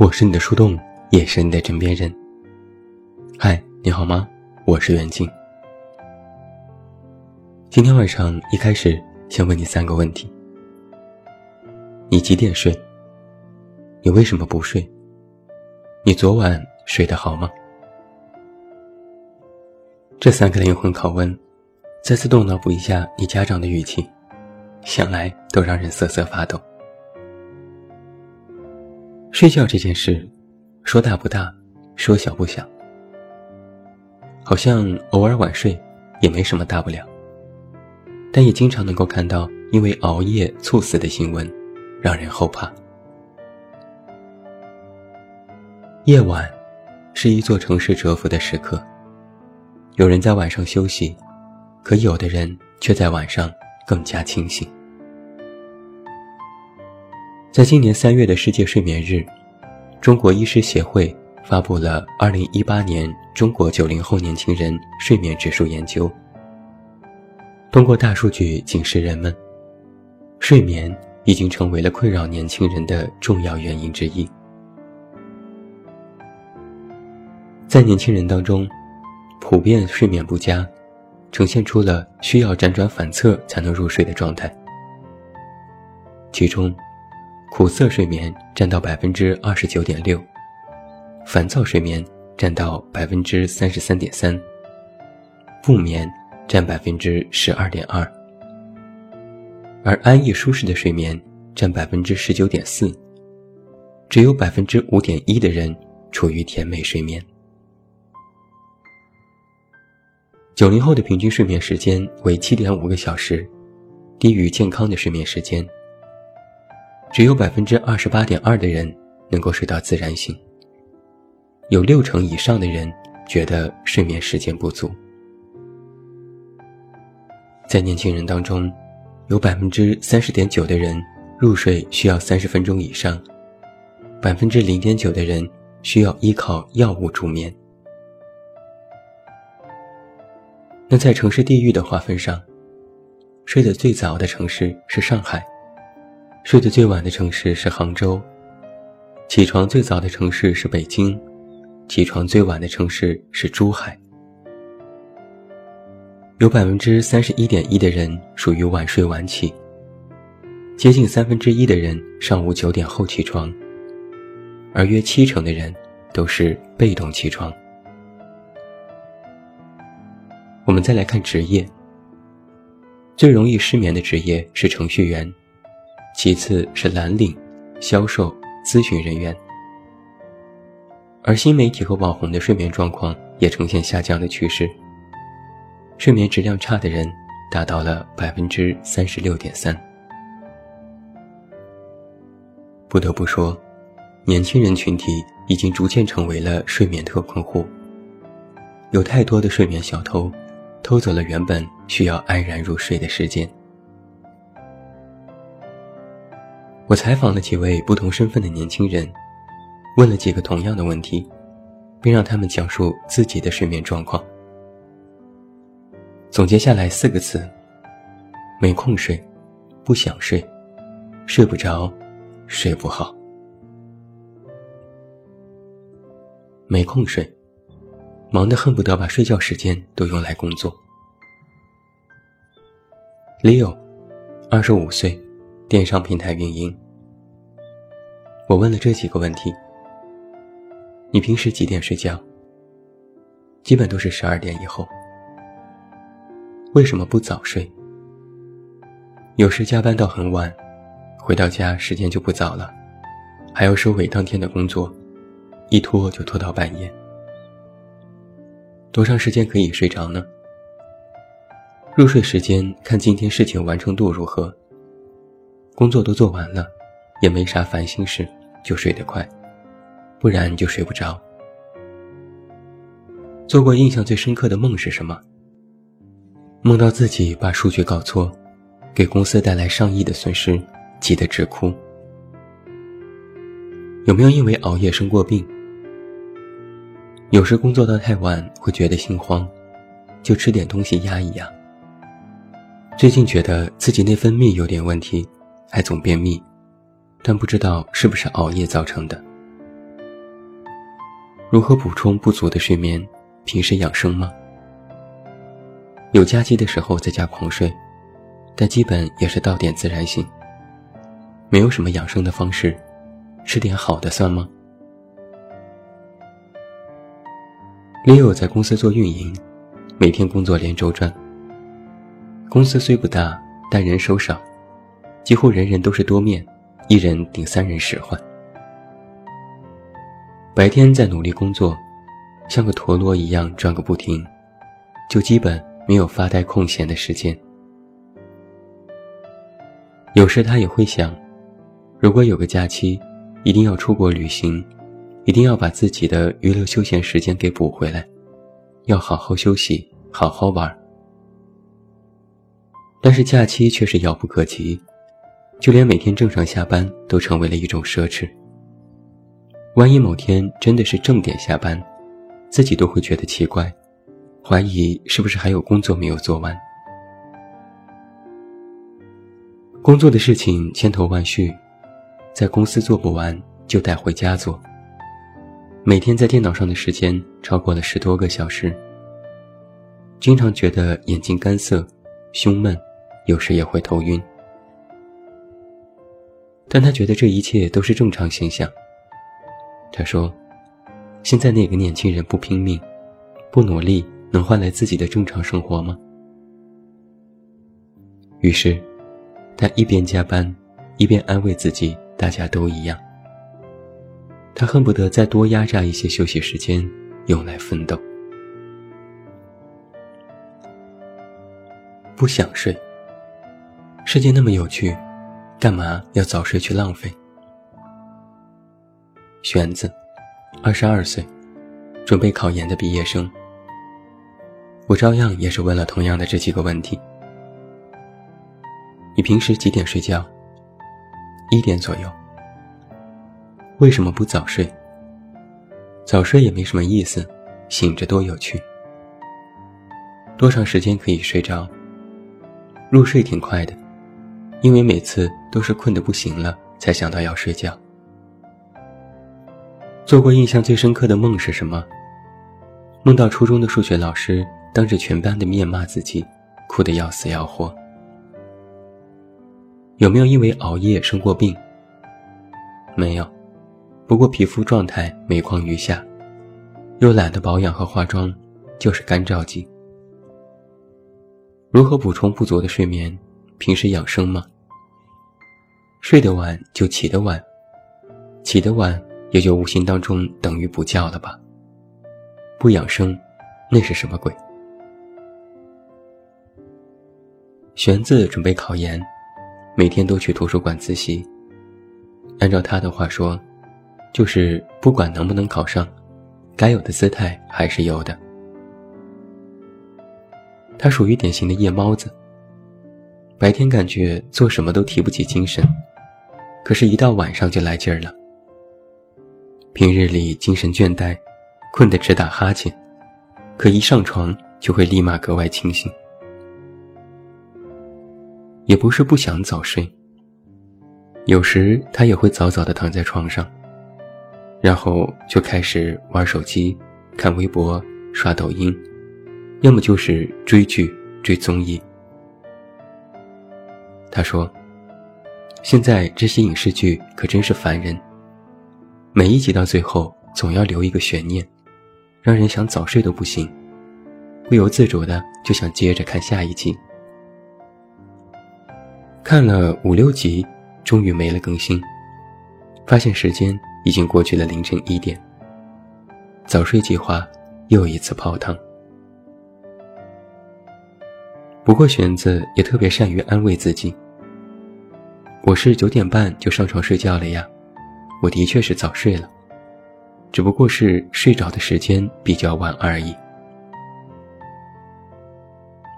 我是你的树洞，也是你的枕边人。嗨，你好吗？我是袁静。今天晚上一开始，先问你三个问题：你几点睡？你为什么不睡？你昨晚睡得好吗？这三个灵魂拷问，再次动脑补一下你家长的语气，想来都让人瑟瑟发抖。睡觉这件事，说大不大，说小不小。好像偶尔晚睡也没什么大不了，但也经常能够看到因为熬夜猝死的新闻，让人后怕。夜晚是一座城市蛰伏的时刻，有人在晚上休息，可有的人却在晚上更加清醒。在今年三月的世界睡眠日，中国医师协会发布了二零一八年中国九零后年轻人睡眠指数研究。通过大数据警示人们，睡眠已经成为了困扰年轻人的重要原因之一。在年轻人当中，普遍睡眠不佳，呈现出了需要辗转反侧才能入睡的状态。其中，苦涩睡眠占到百分之二十九点六，烦躁睡眠占到百分之三十三点三，不眠占百分之十二点二，而安逸舒适的睡眠占百分之十九点四，只有百分之五点一的人处于甜美睡眠。九零后的平均睡眠时间为七点五个小时，低于健康的睡眠时间。只有百分之二十八点二的人能够睡到自然醒，有六成以上的人觉得睡眠时间不足。在年轻人当中，有百分之三十点九的人入睡需要三十分钟以上，百分之零点九的人需要依靠药物助眠。那在城市地域的划分上，睡得最早的城市是上海。睡得最晚的城市是杭州，起床最早的城市是北京，起床最晚的城市是珠海。有百分之三十一点一的人属于晚睡晚起，接近三分之一的人上午九点后起床，而约七成的人都是被动起床。我们再来看职业，最容易失眠的职业是程序员。其次是蓝领、销售、咨询人员，而新媒体和网红的睡眠状况也呈现下降的趋势。睡眠质量差的人达到了百分之三十六点三。不得不说，年轻人群体已经逐渐成为了睡眠特困户。有太多的睡眠小偷，偷走了原本需要安然入睡的时间。我采访了几位不同身份的年轻人，问了几个同样的问题，并让他们讲述自己的睡眠状况。总结下来四个字：没空睡，不想睡，睡不着，睡不好。没空睡，忙得恨不得把睡觉时间都用来工作。Leo，二十五岁。电商平台运营，我问了这几个问题：你平时几点睡觉？基本都是十二点以后。为什么不早睡？有时加班到很晚，回到家时间就不早了，还要收尾当天的工作，一拖就拖到半夜。多长时间可以睡着呢？入睡时间看今天事情完成度如何。工作都做完了，也没啥烦心事，就睡得快，不然就睡不着。做过印象最深刻的梦是什么？梦到自己把数据搞错，给公司带来上亿的损失，急得直哭。有没有因为熬夜生过病？有时工作到太晚会觉得心慌，就吃点东西压一压。最近觉得自己内分泌有点问题。还总便秘，但不知道是不是熬夜造成的。如何补充不足的睡眠？平时养生吗？有假期的时候在家狂睡，但基本也是到点自然醒。没有什么养生的方式，吃点好的算吗？Leo 在公司做运营，每天工作连轴转。公司虽不大，但人手少，几乎人人都是多面，一人顶三人使唤。白天在努力工作，像个陀螺一样转个不停，就基本没有发呆空闲的时间。有时他也会想，如果有个假期，一定要出国旅行，一定要把自己的娱乐休闲时间给补回来，要好好休息，好好玩。但是假期却是遥不可及，就连每天正常下班都成为了一种奢侈。万一某天真的是正点下班，自己都会觉得奇怪，怀疑是不是还有工作没有做完。工作的事情千头万绪，在公司做不完就带回家做。每天在电脑上的时间超过了十多个小时，经常觉得眼睛干涩、胸闷，有时也会头晕。但他觉得这一切都是正常现象。他说：“现在哪个年轻人不拼命、不努力，能换来自己的正常生活吗？”于是，他一边加班，一边安慰自己：“大家都一样。”他恨不得再多压榨一些休息时间，用来奋斗。不想睡。世界那么有趣，干嘛要早睡去浪费？玄子，二十二岁，准备考研的毕业生。我照样也是问了同样的这几个问题。你平时几点睡觉？一点左右。为什么不早睡？早睡也没什么意思，醒着多有趣。多长时间可以睡着？入睡挺快的，因为每次都是困得不行了才想到要睡觉。做过印象最深刻的梦是什么？梦到初中的数学老师当着全班的面骂自己，哭得要死要活。有没有因为熬夜生过病？没有，不过皮肤状态每况愈下，又懒得保养和化妆，就是干燥季。如何补充不足的睡眠？平时养生吗？睡得晚就起得晚，起得晚。也就无形当中等于不教了吧？不养生，那是什么鬼？玄子准备考研，每天都去图书馆自习。按照他的话说，就是不管能不能考上，该有的姿态还是有的。他属于典型的夜猫子，白天感觉做什么都提不起精神，可是，一到晚上就来劲儿了。平日里精神倦怠，困得直打哈欠，可一上床就会立马格外清醒。也不是不想早睡，有时他也会早早的躺在床上，然后就开始玩手机、看微博、刷抖音，要么就是追剧、追综艺。他说：“现在这些影视剧可真是烦人。”每一集到最后，总要留一个悬念，让人想早睡都不行，不由自主的就想接着看下一集。看了五六集，终于没了更新，发现时间已经过去了凌晨一点。早睡计划又一次泡汤。不过玄子也特别善于安慰自己：“我是九点半就上床睡觉了呀。”我的确是早睡了，只不过是睡着的时间比较晚而已。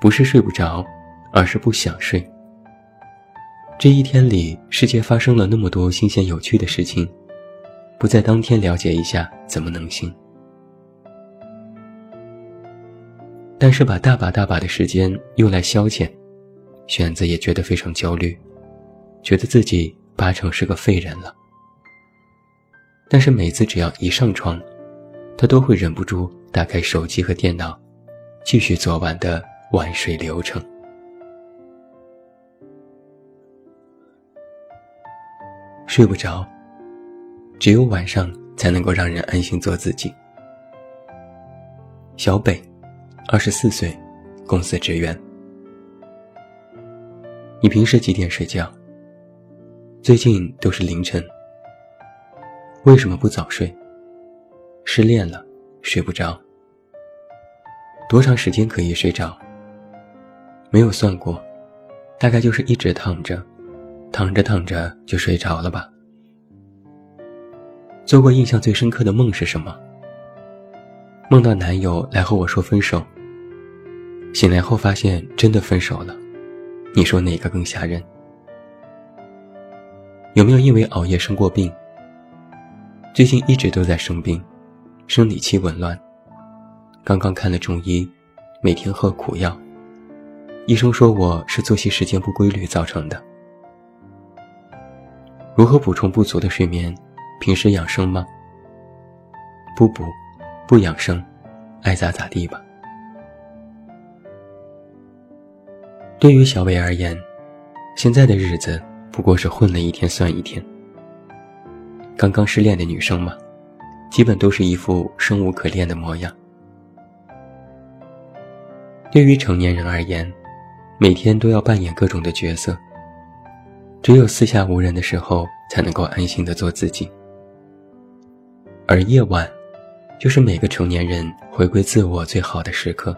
不是睡不着，而是不想睡。这一天里，世界发生了那么多新鲜有趣的事情，不在当天了解一下，怎么能行？但是把大把大把的时间用来消遣，选择也觉得非常焦虑，觉得自己八成是个废人了。但是每次只要一上床，他都会忍不住打开手机和电脑，继续昨晚的晚睡流程。睡不着，只有晚上才能够让人安心做自己。小北，二十四岁，公司职员。你平时几点睡觉？最近都是凌晨。为什么不早睡？失恋了，睡不着。多长时间可以睡着？没有算过，大概就是一直躺着，躺着躺着就睡着了吧。做过印象最深刻的梦是什么？梦到男友来和我说分手。醒来后发现真的分手了，你说哪个更吓人？有没有因为熬夜生过病？最近一直都在生病，生理期紊乱。刚刚看了中医，每天喝苦药。医生说我是作息时间不规律造成的。如何补充不足的睡眠？平时养生吗？不补，不养生，爱咋咋地吧。对于小伟而言，现在的日子不过是混了一天算一天。刚刚失恋的女生嘛，基本都是一副生无可恋的模样。对于成年人而言，每天都要扮演各种的角色，只有四下无人的时候，才能够安心的做自己。而夜晚，就是每个成年人回归自我最好的时刻。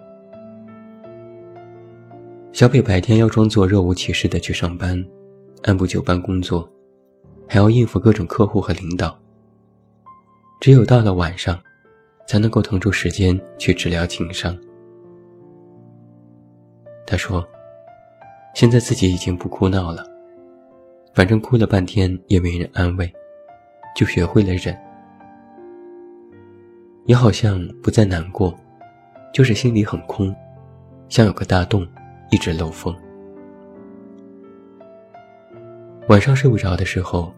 小北白天要装作若无其事的去上班，按部就班工作。还要应付各种客户和领导。只有到了晚上，才能够腾出时间去治疗情伤。他说：“现在自己已经不哭闹了，反正哭了半天也没人安慰，就学会了忍。也好像不再难过，就是心里很空，像有个大洞，一直漏风。”晚上睡不着的时候，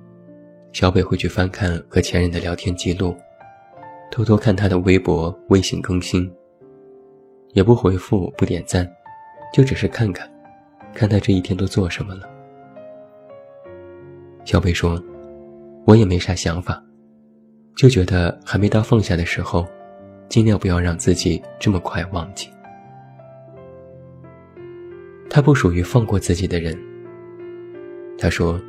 小北会去翻看和前任的聊天记录，偷偷看他的微博、微信更新，也不回复、不点赞，就只是看看，看他这一天都做什么了。小北说：“我也没啥想法，就觉得还没到放下的时候，尽量不要让自己这么快忘记。他不属于放过自己的人。”他说：“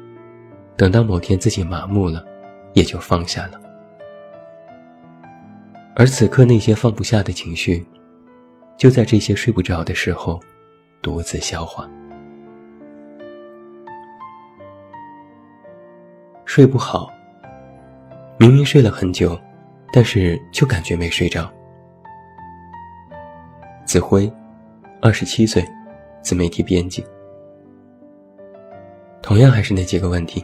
等到某天自己麻木了，也就放下了。而此刻那些放不下的情绪，就在这些睡不着的时候，独自消化。睡不好，明明睡了很久，但是就感觉没睡着。”子辉，二十七岁，自媒体编辑。同样还是那几个问题。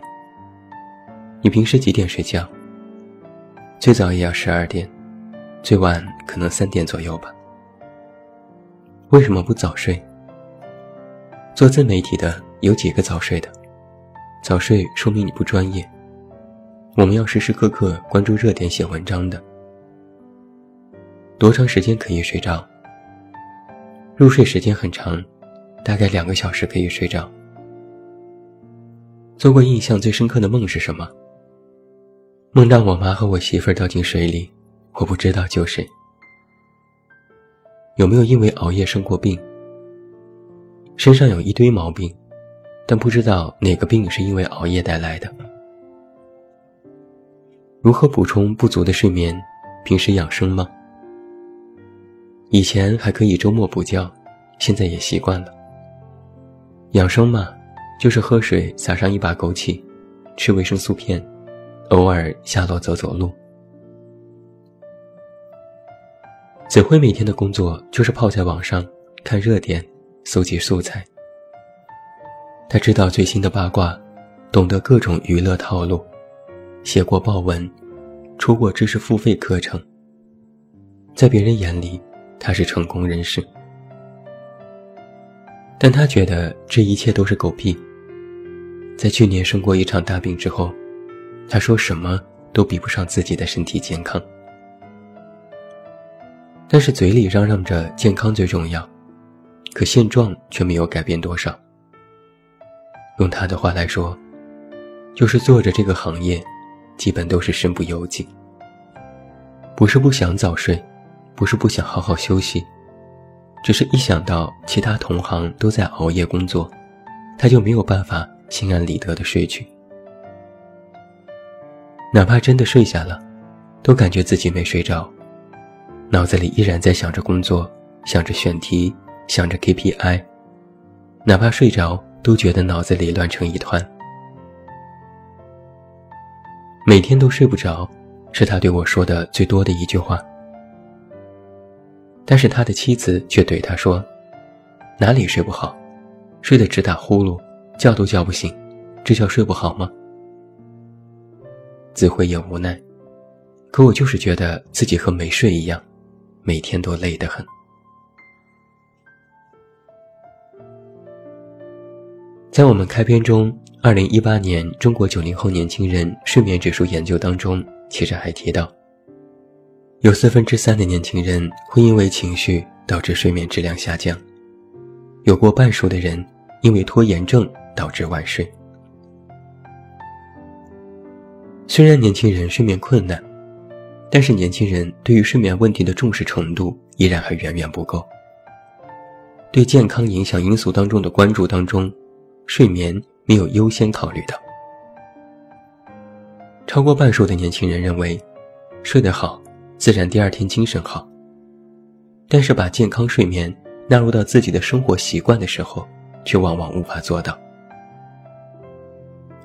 你平时几点睡觉？最早也要十二点，最晚可能三点左右吧。为什么不早睡？做自媒体的有几个早睡的？早睡说明你不专业。我们要时时刻刻关注热点写文章的。多长时间可以睡着？入睡时间很长，大概两个小时可以睡着。做过印象最深刻的梦是什么？梦到我妈和我媳妇儿掉进水里，我不知道救谁。有没有因为熬夜生过病？身上有一堆毛病，但不知道哪个病是因为熬夜带来的。如何补充不足的睡眠？平时养生吗？以前还可以周末补觉，现在也习惯了。养生嘛。就是喝水，撒上一把枸杞，吃维生素片，偶尔下楼走走路。子辉每天的工作就是泡在网上看热点，搜集素材。他知道最新的八卦，懂得各种娱乐套路，写过报文，出过知识付费课程。在别人眼里，他是成功人士。但他觉得这一切都是狗屁。在去年生过一场大病之后，他说什么都比不上自己的身体健康。但是嘴里嚷嚷着健康最重要，可现状却没有改变多少。用他的话来说，就是做着这个行业，基本都是身不由己。不是不想早睡，不是不想好好休息，只是一想到其他同行都在熬夜工作，他就没有办法心安理得的睡去。哪怕真的睡下了，都感觉自己没睡着，脑子里依然在想着工作，想着选题，想着 KPI。哪怕睡着，都觉得脑子里乱成一团。每天都睡不着，是他对我说的最多的一句话。但是他的妻子却对他说：“哪里睡不好？睡得直打呼噜，叫都叫不醒，这叫睡不好吗？”自悔也无奈，可我就是觉得自己和没睡一样，每天都累得很。在我们开篇中，二零一八年中国九零后年轻人睡眠指数研究当中，其实还提到，有四分之三的年轻人会因为情绪导致睡眠质量下降，有过半数的人因为拖延症导致晚睡。虽然年轻人睡眠困难，但是年轻人对于睡眠问题的重视程度依然还远远不够。对健康影响因素当中的关注当中，睡眠没有优先考虑到。超过半数的年轻人认为，睡得好，自然第二天精神好。但是把健康睡眠纳入到自己的生活习惯的时候，却往往无法做到。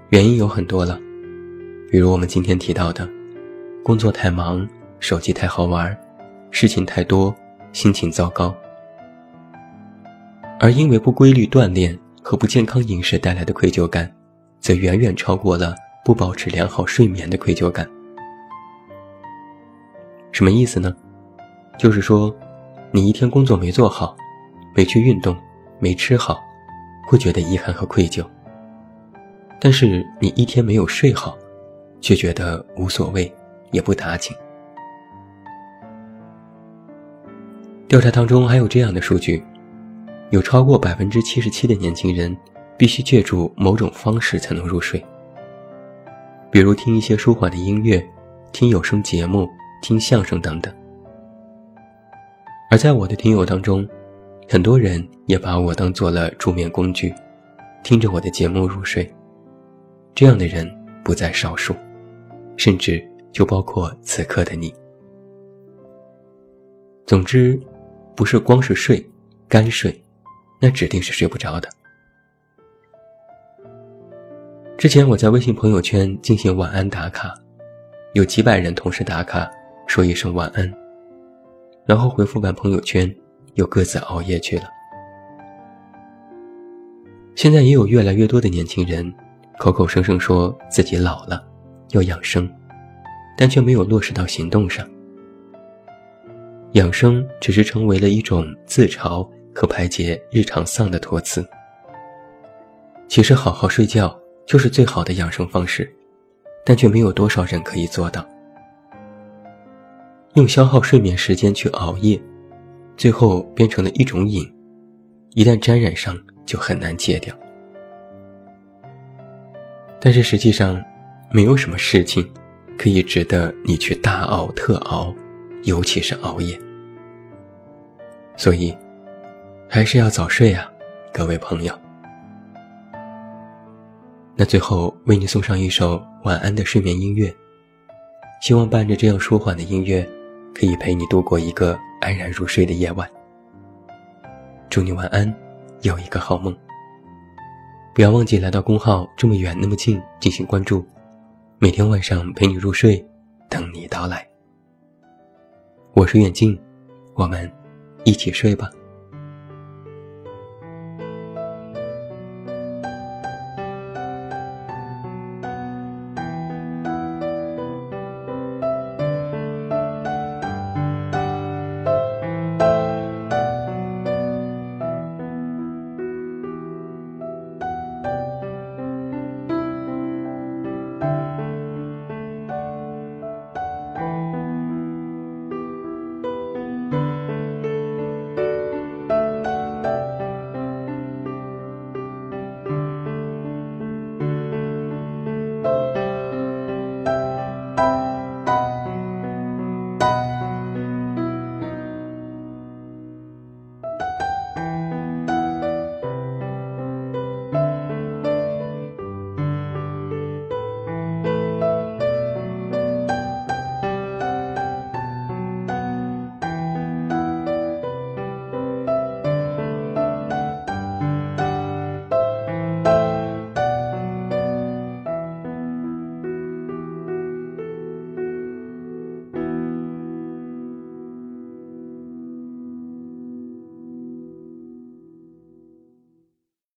原因有很多了。比如我们今天提到的，工作太忙，手机太好玩，事情太多，心情糟糕。而因为不规律锻炼和不健康饮食带来的愧疚感，则远远超过了不保持良好睡眠的愧疚感。什么意思呢？就是说，你一天工作没做好，没去运动，没吃好，会觉得遗憾和愧疚。但是你一天没有睡好。却觉得无所谓，也不打紧。调查当中还有这样的数据：有超过百分之七十七的年轻人必须借助某种方式才能入睡，比如听一些舒缓的音乐、听有声节目、听相声等等。而在我的听友当中，很多人也把我当做了助眠工具，听着我的节目入睡。这样的人不在少数。甚至就包括此刻的你。总之，不是光是睡，干睡，那指定是睡不着的。之前我在微信朋友圈进行晚安打卡，有几百人同时打卡，说一声晚安，然后回复完朋友圈，又各自熬夜去了。现在也有越来越多的年轻人，口口声声说自己老了。要养生，但却没有落实到行动上。养生只是成为了一种自嘲和排解日常丧的托词。其实，好好睡觉就是最好的养生方式，但却没有多少人可以做到。用消耗睡眠时间去熬夜，最后变成了一种瘾，一旦沾染上，就很难戒掉。但是实际上，没有什么事情可以值得你去大熬特熬，尤其是熬夜。所以，还是要早睡啊，各位朋友。那最后为你送上一首晚安的睡眠音乐，希望伴着这样舒缓的音乐，可以陪你度过一个安然入睡的夜晚。祝你晚安，有一个好梦。不要忘记来到公号这么远那么近进行关注。每天晚上陪你入睡，等你到来。我是远近，我们一起睡吧。